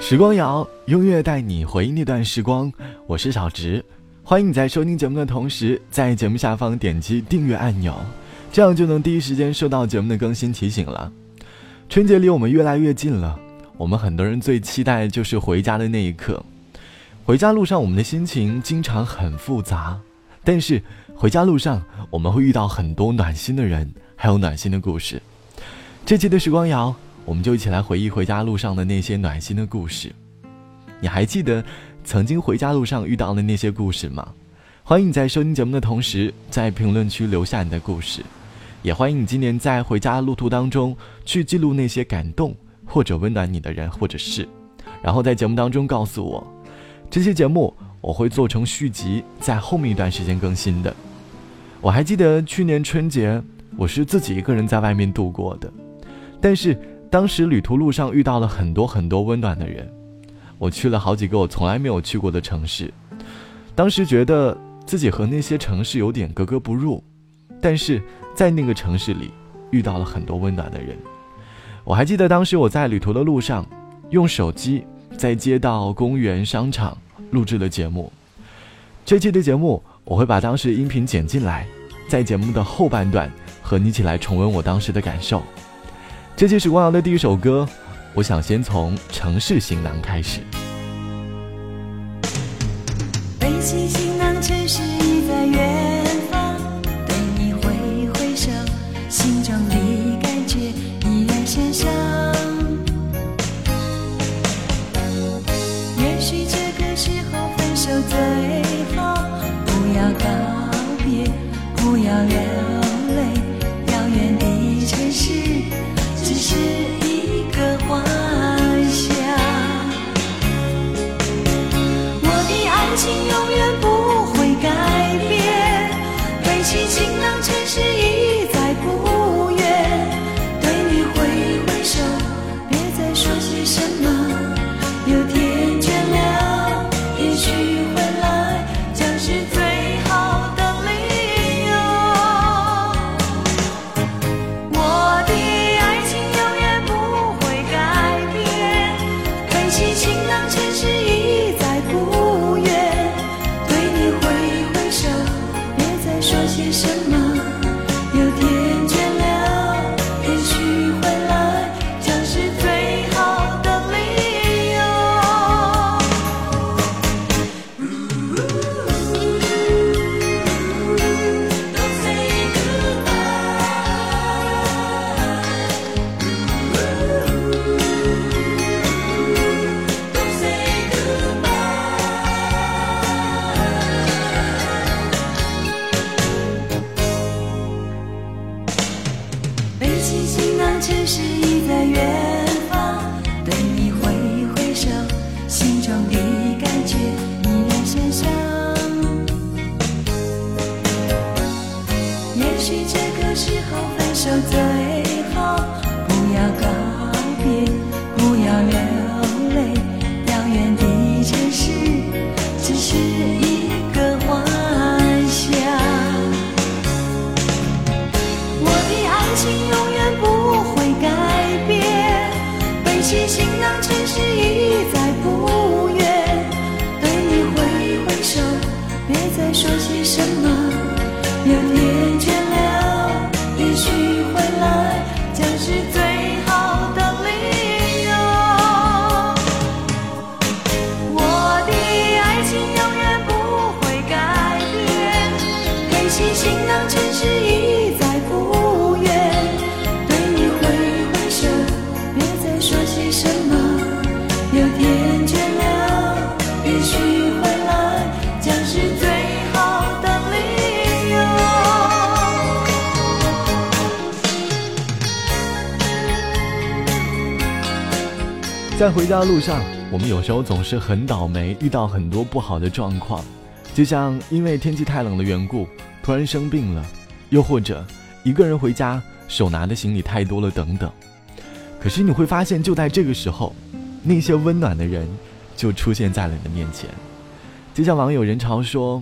时光谣，音乐带你回忆那段时光。我是小直，欢迎你在收听节目的同时，在节目下方点击订阅按钮，这样就能第一时间收到节目的更新提醒了。春节离我们越来越近了，我们很多人最期待就是回家的那一刻。回家路上，我们的心情经常很复杂，但是回家路上，我们会遇到很多暖心的人，还有暖心的故事。这期的时光谣。我们就一起来回忆回家路上的那些暖心的故事。你还记得曾经回家路上遇到的那些故事吗？欢迎你在收听节目的同时，在评论区留下你的故事。也欢迎你今年在回家路途当中去记录那些感动或者温暖你的人或者事，然后在节目当中告诉我。这期节目我会做成续集，在后面一段时间更新的。我还记得去年春节，我是自己一个人在外面度过的，但是。当时旅途路上遇到了很多很多温暖的人，我去了好几个我从来没有去过的城市，当时觉得自己和那些城市有点格格不入，但是在那个城市里遇到了很多温暖的人。我还记得当时我在旅途的路上，用手机在街道、公园、商场录制了节目。这期的节目我会把当时音频剪进来，在节目的后半段和你一起来重温我当时的感受。这期时光谣的第一首歌，我想先从《城市行囊》开始。情永远不在回家的路上，我们有时候总是很倒霉，遇到很多不好的状况，就像因为天气太冷的缘故，突然生病了，又或者一个人回家，手拿的行李太多了等等。可是你会发现，就在这个时候，那些温暖的人就出现在了你的面前。就像网友人潮说：“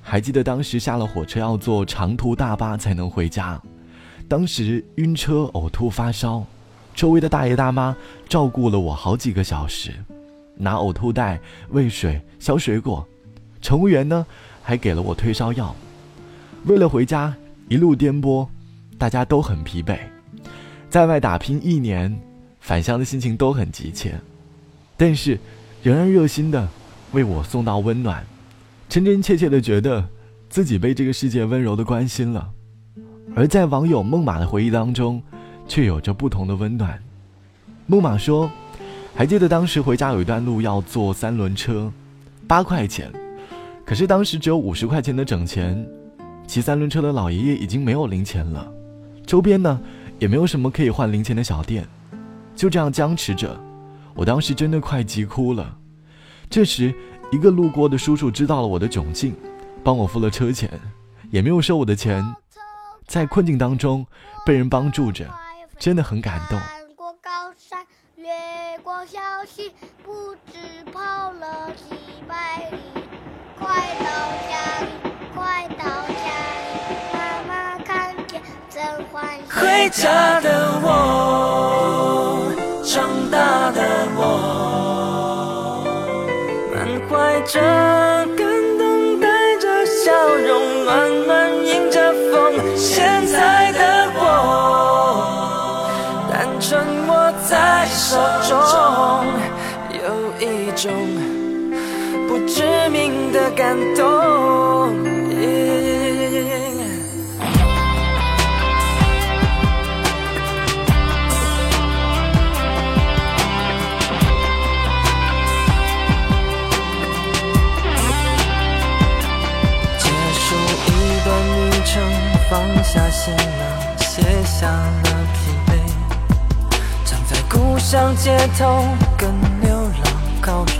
还记得当时下了火车要坐长途大巴才能回家，当时晕车、呕吐、发烧。”周围的大爷大妈照顾了我好几个小时，拿呕吐袋喂水、削水果，乘务员呢还给了我退烧药。为了回家，一路颠簸，大家都很疲惫，在外打拼一年，返乡的心情都很急切，但是仍然热心的为我送到温暖，真真切切的觉得自己被这个世界温柔的关心了。而在网友梦马的回忆当中，却有着不同的温暖。木马说：“还记得当时回家有一段路要坐三轮车，八块钱，可是当时只有五十块钱的整钱。骑三轮车的老爷爷已经没有零钱了，周边呢也没有什么可以换零钱的小店，就这样僵持着。我当时真的快急哭了。这时，一个路过的叔叔知道了我的窘境，帮我付了车钱，也没有收我的钱。”在困境当中被人帮助着，真的很感动。翻过高山，越过小溪，不知跑了几百里，快到家里，快到家里，妈妈看见真欢喜。回家的我，长大的我，满怀着种不知名的感动。结束一段旅程放下行囊，卸下了疲惫，站在故乡街头跟告别。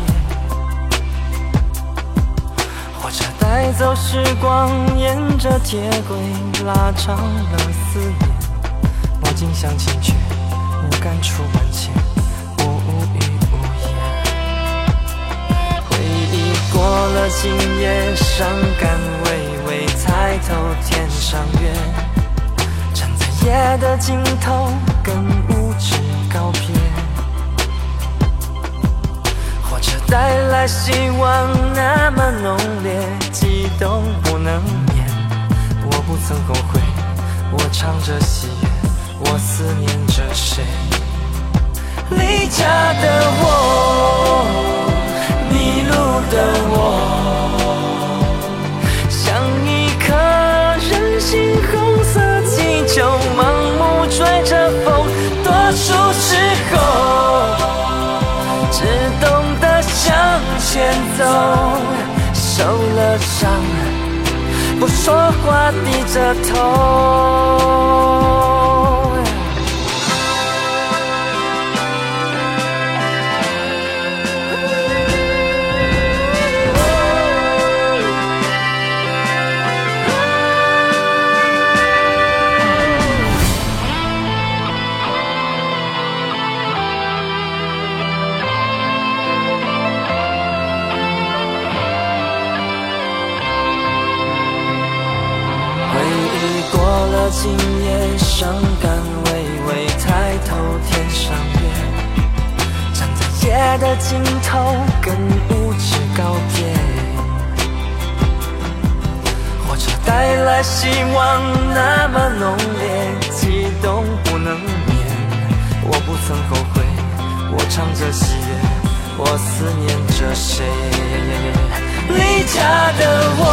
火车带走时光，沿着铁轨拉长了思念。我近乡情却，我感触万千，我无语无言。回忆过了今夜，伤感微微，抬头天。上月，站在夜的尽头，跟无知告别。带来希望，那么浓烈，激动不能言。我不曾后悔，我唱着喜悦，我思念着谁？离家的我，迷路的我。像一颗任性走，受了伤，不说话，低着头。今夜伤感微微，抬头天上月，站在夜的尽头，跟无知告别。火车带来希望，那么浓烈，激动不能眠。我不曾后悔，我唱着喜悦，我思念着谁？离家的我，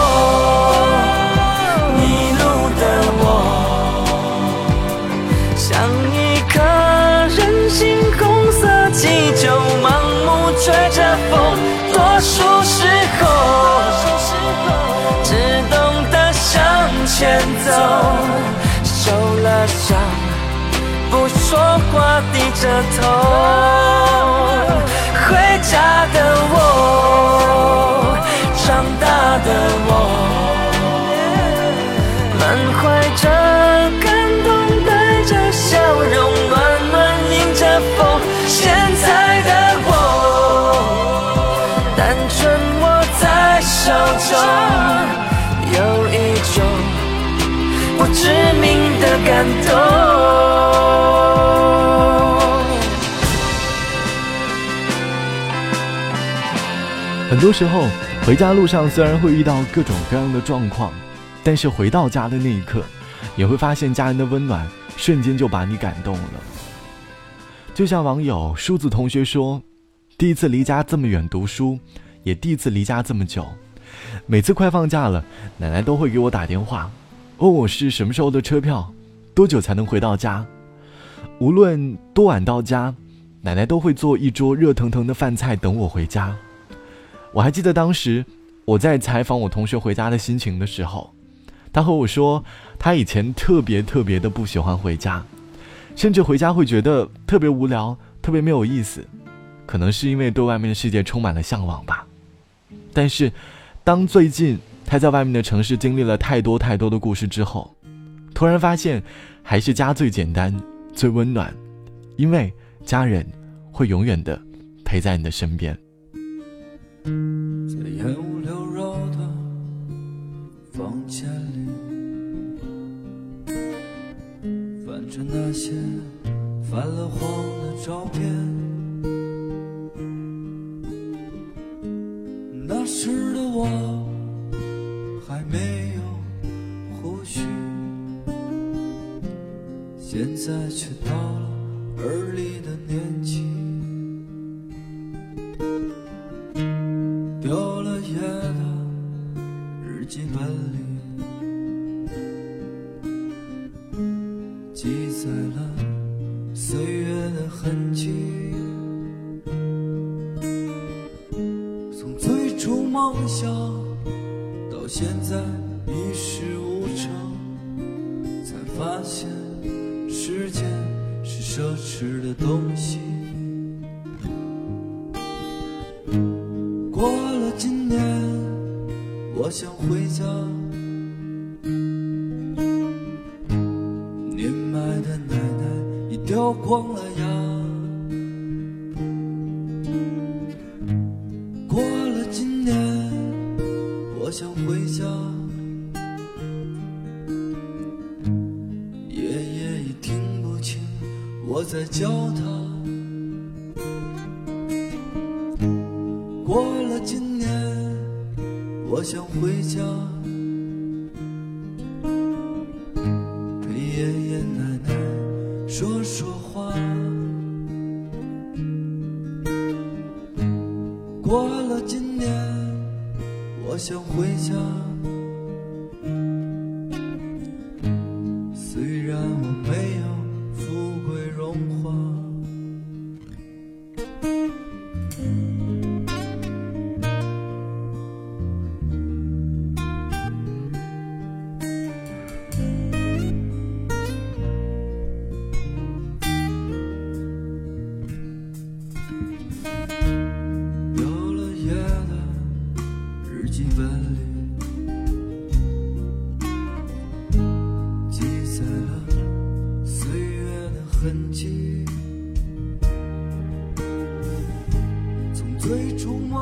话低着头回家的我长大的我。满怀着感动带着笑容暖暖迎着风现在的我。单纯握在手中有一种不知名的感动。很多时候，回家路上虽然会遇到各种各样的状况，但是回到家的那一刻，也会发现家人的温暖，瞬间就把你感动了。就像网友梳子同学说：“第一次离家这么远读书，也第一次离家这么久。每次快放假了，奶奶都会给我打电话，问我是什么时候的车票，多久才能回到家。无论多晚到家。”奶奶都会做一桌热腾腾的饭菜等我回家。我还记得当时我在采访我同学回家的心情的时候，他和我说，他以前特别特别的不喜欢回家，甚至回家会觉得特别无聊、特别没有意思，可能是因为对外面的世界充满了向往吧。但是，当最近他在外面的城市经历了太多太多的故事之后，突然发现，还是家最简单、最温暖，因为。家人会永远的陪在你的身边。在烟雾缭绕的房间里，翻着那些泛了黄的照片，那时的我还没有胡须，现在却到了。而立的年纪，有了夜的日记本。年迈的奶奶已掉光了牙。我想回家。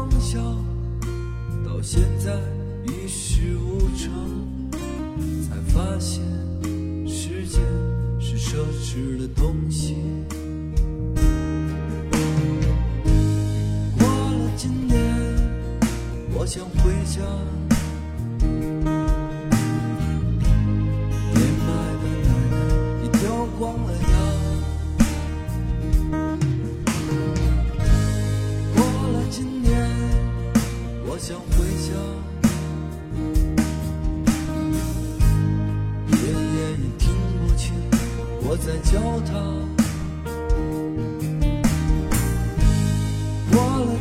从小到现在一事无成，才发现时间是奢侈的东西。过了今年，我想回家。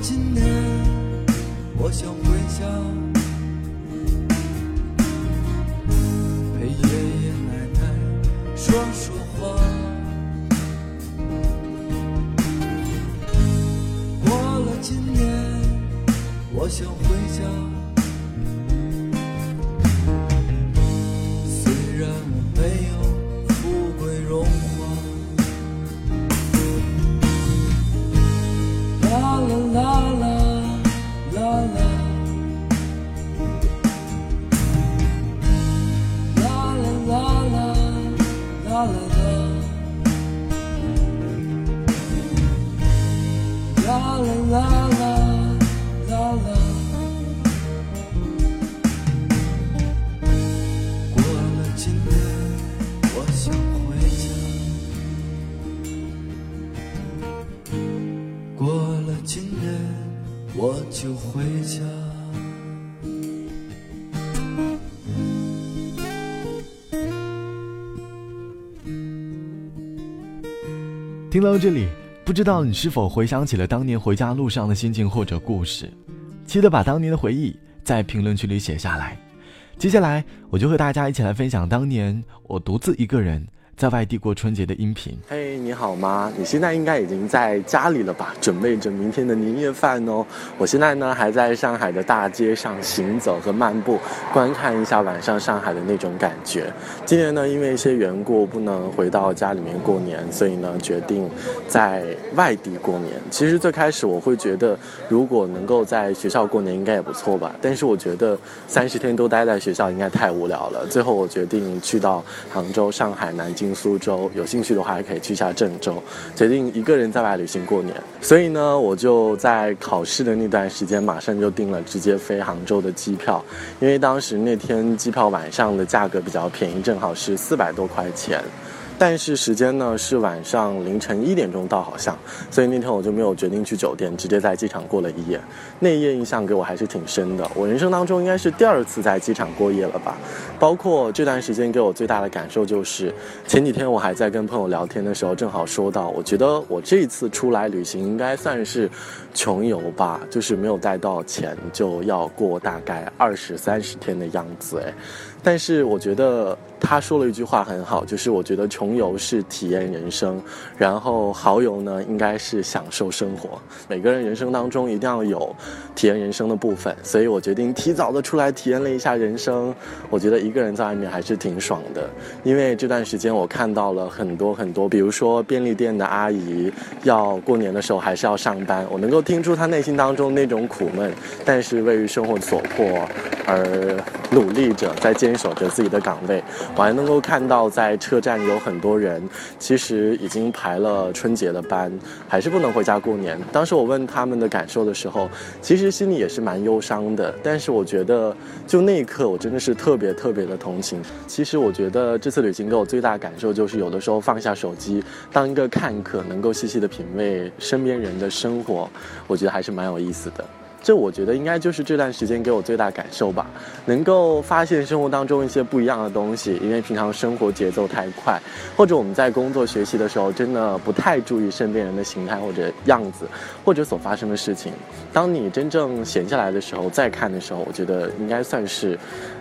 今年，我想回家，啦啦啦啦啦，过了今天我想回家，过了今天我就回家。听到这里。不知道你是否回想起了当年回家路上的心情或者故事？记得把当年的回忆在评论区里写下来。接下来，我就和大家一起来分享当年我独自一个人。在外地过春节的音频。嘿，你好吗？你现在应该已经在家里了吧？准备着明天的年夜饭哦。我现在呢还在上海的大街上行走和漫步，观看一下晚上上海的那种感觉。今年呢因为一些缘故不能回到家里面过年，所以呢决定在外地过年。其实最开始我会觉得，如果能够在学校过年应该也不错吧。但是我觉得三十天都待在学校应该太无聊了。最后我决定去到杭州、上海、南京。进苏州有兴趣的话，还可以去一下郑州。决定一个人在外旅行过年，所以呢，我就在考试的那段时间，马上就订了直接飞杭州的机票。因为当时那天机票晚上的价格比较便宜，正好是四百多块钱。但是时间呢是晚上凌晨一点钟到，好像，所以那天我就没有决定去酒店，直接在机场过了一夜。那一夜印象给我还是挺深的，我人生当中应该是第二次在机场过夜了吧。包括这段时间给我最大的感受就是，前几天我还在跟朋友聊天的时候，正好说到，我觉得我这一次出来旅行应该算是穷游吧，就是没有带到钱，就要过大概二十三十天的样子，哎。但是我觉得他说了一句话很好，就是我觉得穷游是体验人生，然后豪游呢应该是享受生活。每个人人生当中一定要有体验人生的部分，所以我决定提早的出来体验了一下人生。我觉得一个人在外面还是挺爽的，因为这段时间我看到了很多很多，比如说便利店的阿姨要过年的时候还是要上班，我能够听出她内心当中那种苦闷，但是为于生活所迫而努力着在。坚守着自己的岗位，我还能够看到在车站有很多人，其实已经排了春节的班，还是不能回家过年。当时我问他们的感受的时候，其实心里也是蛮忧伤的。但是我觉得，就那一刻，我真的是特别特别的同情。其实我觉得这次旅行给我最大感受就是，有的时候放下手机，当一个看客，能够细细的品味身边人的生活，我觉得还是蛮有意思的。这我觉得应该就是这段时间给我最大感受吧，能够发现生活当中一些不一样的东西。因为平常生活节奏太快，或者我们在工作学习的时候，真的不太注意身边人的形态或者样子，或者所发生的事情。当你真正闲下来的时候，再看的时候，我觉得应该算是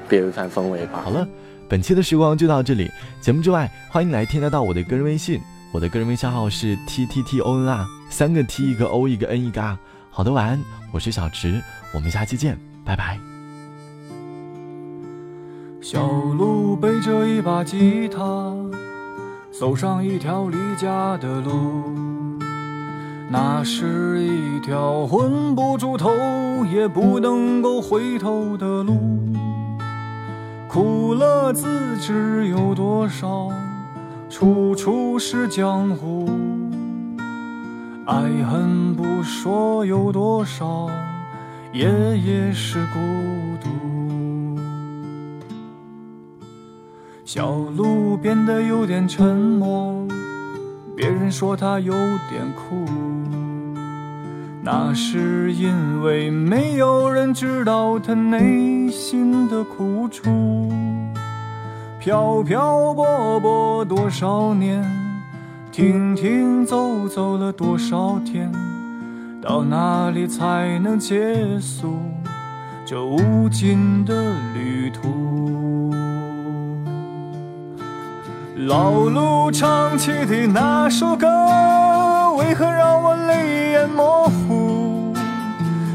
别有一番风味吧。好了，本期的时光就到这里。节目之外，欢迎来添加到我的个人微信，我的个人微信号是 t t t o n r，三个 t 一个 o 一个 n 一个 r。好的，晚安。我是小池，我们下期见，拜拜。小鹿背着一把吉他，走上一条离家的路，那是一条混不住头也不能够回头的路。苦乐自知有多少，处处是江湖。爱恨不说有多少，夜夜是孤独。小鹿变得有点沉默，别人说他有点酷，那是因为没有人知道他内心的苦楚。飘飘泊泊多少年。停停走走了多少天，到哪里才能结束这无尽的旅途？老路唱起的那首歌，为何让我泪眼模糊？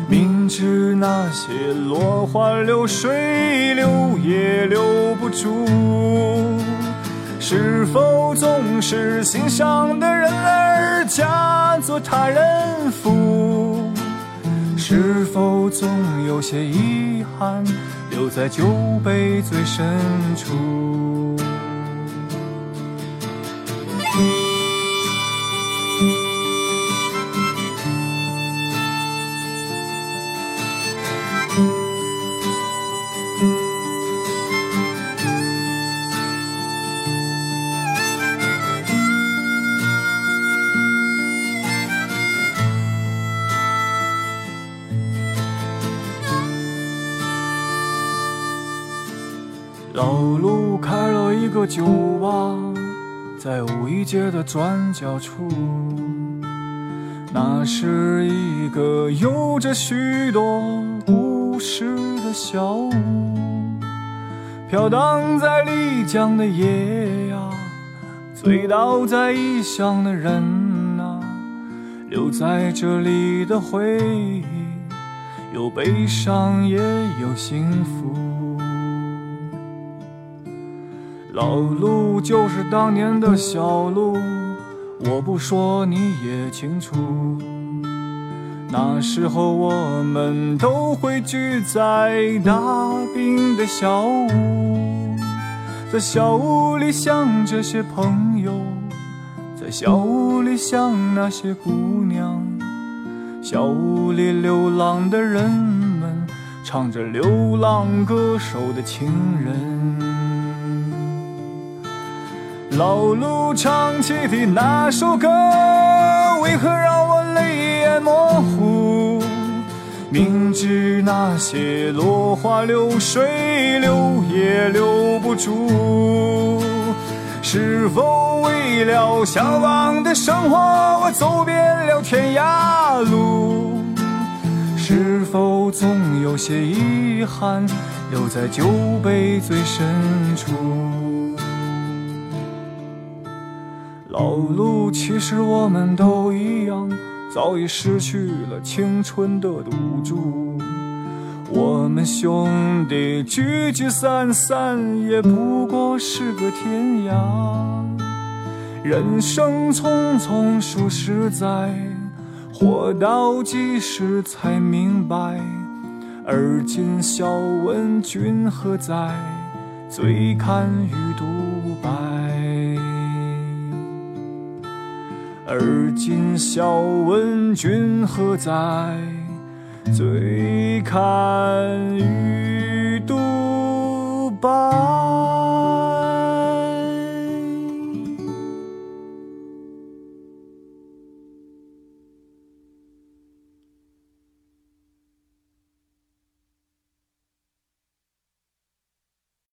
明知那些落花流水留也留不住。是否总是心上的人儿嫁作他人妇？是否总有些遗憾留在酒杯最深处？酒吧，在五一街的转角处，那是一个有着许多故事的小屋。飘荡在丽江的夜呀，醉倒在异乡的人呐，留在这里的回忆，有悲伤也有幸福。老路就是当年的小路，我不说你也清楚。那时候我们都会聚在大冰的小屋，在小屋里想这些朋友，在小屋里想那些姑娘，小屋里流浪的人们唱着流浪歌手的情人。老路唱起的那首歌，为何让我泪眼模糊？明知那些落花流水留也留不住，是否为了向往的生活，我走遍了天涯路？是否总有些遗憾留在酒杯最深处？老路，其实我们都一样，早已失去了青春的赌注。我们兄弟聚聚散散，也不过是个天涯。人生匆匆数十载，活到几时才明白？而今笑问君何在？醉看鱼独而今笑问君何在？醉看鱼独白。